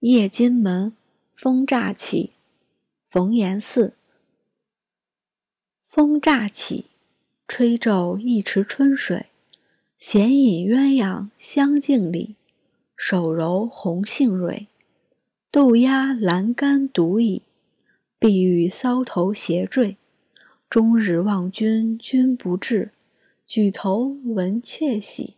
夜金门，风乍起，逢延寺。风乍起，吹皱一池春水，闲饮鸳鸯香径里，手揉红杏蕊，豆压栏杆独倚，碧玉搔头斜坠。终日望君君不至，举头闻鹊喜。